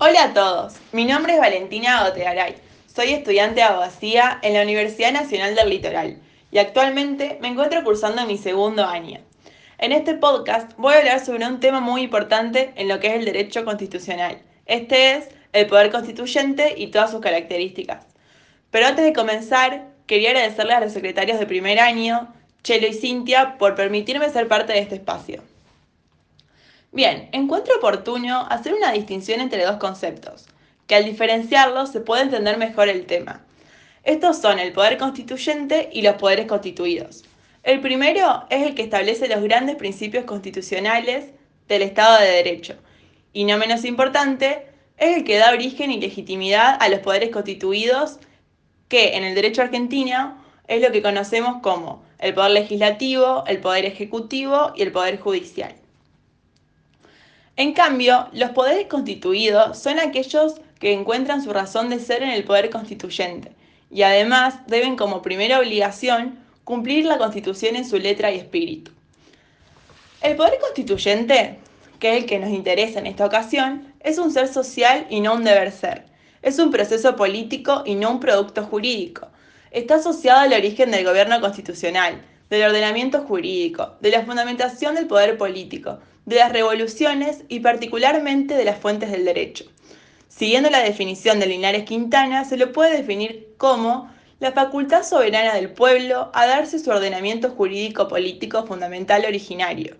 Hola a todos, mi nombre es Valentina Gotegaray. Soy estudiante de abogacía en la Universidad Nacional del Litoral y actualmente me encuentro cursando mi segundo año. En este podcast voy a hablar sobre un tema muy importante en lo que es el derecho constitucional. Este es el poder constituyente y todas sus características. Pero antes de comenzar, quería agradecerles a los secretarios de primer año, Chelo y Cintia, por permitirme ser parte de este espacio. Bien, encuentro oportuno hacer una distinción entre dos conceptos, que al diferenciarlos se puede entender mejor el tema. Estos son el poder constituyente y los poderes constituidos. El primero es el que establece los grandes principios constitucionales del Estado de Derecho, y no menos importante, es el que da origen y legitimidad a los poderes constituidos, que en el derecho argentino es lo que conocemos como el poder legislativo, el poder ejecutivo y el poder judicial. En cambio, los poderes constituidos son aquellos que encuentran su razón de ser en el poder constituyente y además deben como primera obligación cumplir la constitución en su letra y espíritu. El poder constituyente, que es el que nos interesa en esta ocasión, es un ser social y no un deber ser. Es un proceso político y no un producto jurídico. Está asociado al origen del gobierno constitucional, del ordenamiento jurídico, de la fundamentación del poder político, de las revoluciones y particularmente de las fuentes del derecho. Siguiendo la definición de Linares Quintana, se lo puede definir como la facultad soberana del pueblo a darse su ordenamiento jurídico político fundamental originario,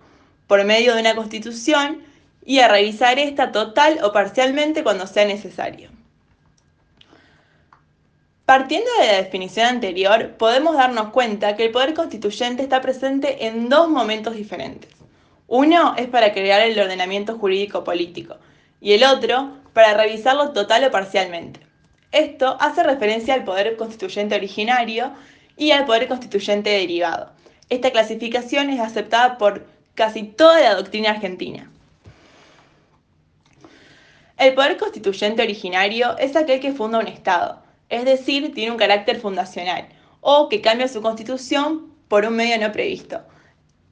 por medio de una constitución y a revisar esta total o parcialmente cuando sea necesario. Partiendo de la definición anterior, podemos darnos cuenta que el poder constituyente está presente en dos momentos diferentes. Uno es para crear el ordenamiento jurídico político y el otro para revisarlo total o parcialmente. Esto hace referencia al poder constituyente originario y al poder constituyente derivado. Esta clasificación es aceptada por casi toda la doctrina argentina. El poder constituyente originario es aquel que funda un Estado, es decir, tiene un carácter fundacional, o que cambia su constitución por un medio no previsto,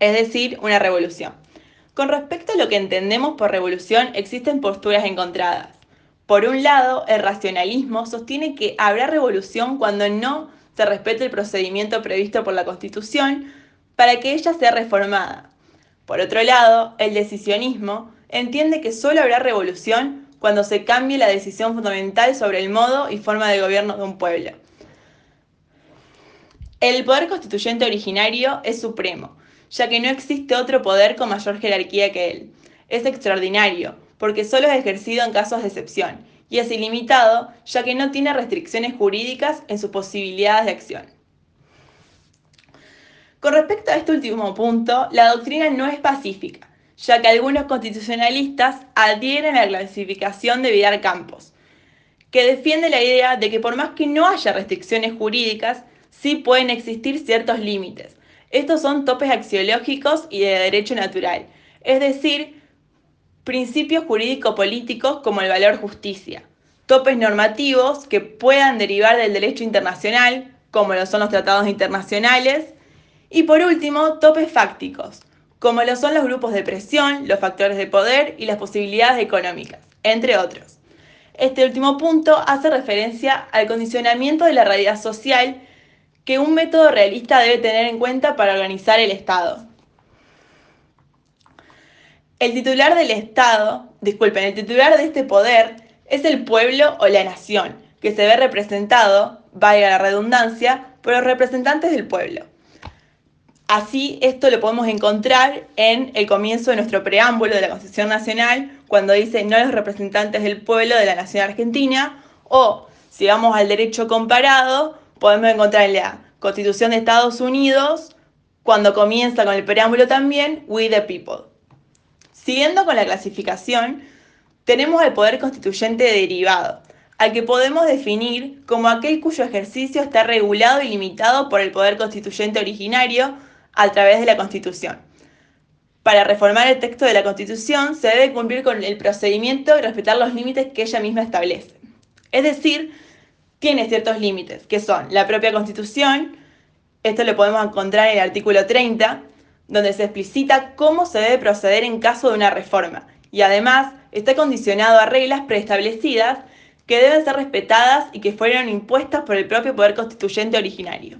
es decir, una revolución. Con respecto a lo que entendemos por revolución, existen posturas encontradas. Por un lado, el racionalismo sostiene que habrá revolución cuando no se respete el procedimiento previsto por la Constitución para que ella sea reformada. Por otro lado, el decisionismo entiende que solo habrá revolución cuando se cambie la decisión fundamental sobre el modo y forma de gobierno de un pueblo. El poder constituyente originario es supremo, ya que no existe otro poder con mayor jerarquía que él. Es extraordinario, porque solo es ejercido en casos de excepción, y es ilimitado, ya que no tiene restricciones jurídicas en sus posibilidades de acción. Con respecto a este último punto, la doctrina no es pacífica, ya que algunos constitucionalistas adhieren a la clasificación de Vidal Campos, que defiende la idea de que por más que no haya restricciones jurídicas, sí pueden existir ciertos límites. Estos son topes axiológicos y de derecho natural, es decir, principios jurídico-políticos como el valor justicia, topes normativos que puedan derivar del derecho internacional, como lo son los tratados internacionales, y por último, topes fácticos, como lo son los grupos de presión, los factores de poder y las posibilidades económicas, entre otros. Este último punto hace referencia al condicionamiento de la realidad social que un método realista debe tener en cuenta para organizar el Estado. El titular del Estado, disculpen, el titular de este poder es el pueblo o la nación, que se ve representado, valga la redundancia, por los representantes del pueblo. Así, esto lo podemos encontrar en el comienzo de nuestro preámbulo de la Constitución Nacional, cuando dice no los representantes del pueblo de la Nación Argentina, o si vamos al derecho comparado, podemos encontrar en la Constitución de Estados Unidos, cuando comienza con el preámbulo también, We the People. Siguiendo con la clasificación, tenemos el poder constituyente derivado, al que podemos definir como aquel cuyo ejercicio está regulado y limitado por el poder constituyente originario, a través de la Constitución. Para reformar el texto de la Constitución se debe cumplir con el procedimiento y respetar los límites que ella misma establece. Es decir, tiene ciertos límites, que son la propia Constitución, esto lo podemos encontrar en el artículo 30, donde se explicita cómo se debe proceder en caso de una reforma, y además está condicionado a reglas preestablecidas que deben ser respetadas y que fueron impuestas por el propio poder constituyente originario.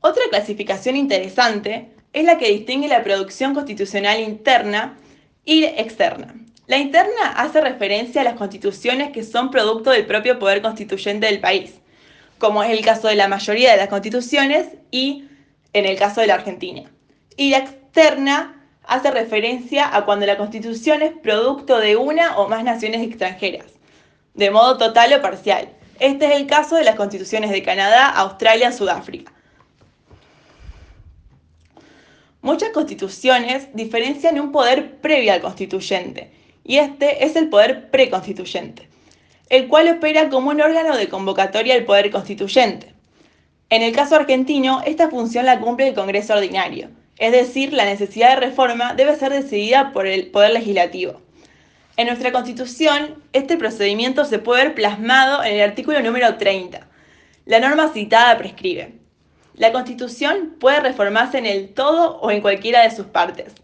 Otra clasificación interesante es la que distingue la producción constitucional interna y externa. La interna hace referencia a las constituciones que son producto del propio poder constituyente del país, como es el caso de la mayoría de las constituciones y en el caso de la Argentina. Y la externa hace referencia a cuando la constitución es producto de una o más naciones extranjeras, de modo total o parcial. Este es el caso de las constituciones de Canadá, Australia, Sudáfrica. Muchas constituciones diferencian un poder previo al constituyente, y este es el poder preconstituyente, el cual opera como un órgano de convocatoria del poder constituyente. En el caso argentino, esta función la cumple el Congreso Ordinario, es decir, la necesidad de reforma debe ser decidida por el Poder Legislativo. En nuestra Constitución, este procedimiento se puede ver plasmado en el artículo número 30. La norma citada prescribe. La Constitución puede reformarse en el todo o en cualquiera de sus partes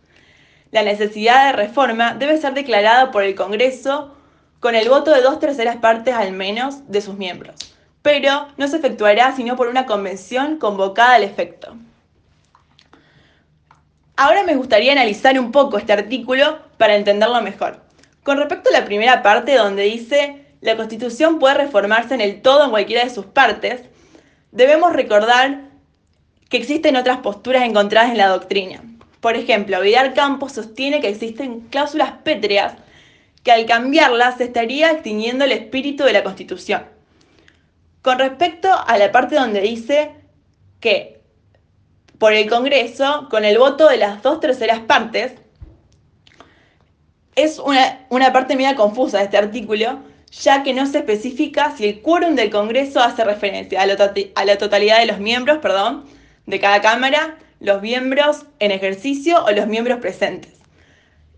la necesidad de reforma debe ser declarada por el Congreso con el voto de dos terceras partes al menos de sus miembros, pero no se efectuará sino por una convención convocada al efecto. Ahora me gustaría analizar un poco este artículo para entenderlo mejor. Con respecto a la primera parte donde dice la Constitución puede reformarse en el todo en cualquiera de sus partes, debemos recordar que existen otras posturas encontradas en la doctrina. Por ejemplo, Vidal Campos sostiene que existen cláusulas pétreas que al cambiarlas se estaría extinguiendo el espíritu de la Constitución. Con respecto a la parte donde dice que por el Congreso, con el voto de las dos terceras partes, es una, parte media confusa de este artículo, ya que no se especifica si el quórum del Congreso hace referencia a la, a la totalidad de los miembros perdón, de cada Cámara los miembros en ejercicio o los miembros presentes.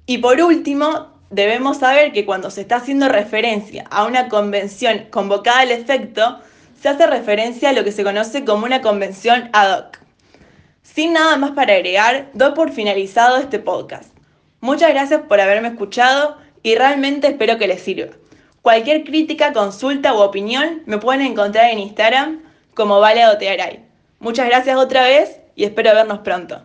Y por último, debemos saber que cuando se está haciendo referencia a una convención convocada al efecto, se hace referencia a lo que se conoce como una convención ad hoc. Sin nada más para agregar, doy por finalizado este podcast. Muchas gracias por haberme escuchado y realmente espero que les sirva. Cualquier crítica, consulta u opinión me pueden encontrar en Instagram como Vale Muchas gracias otra vez y espero vernos pronto.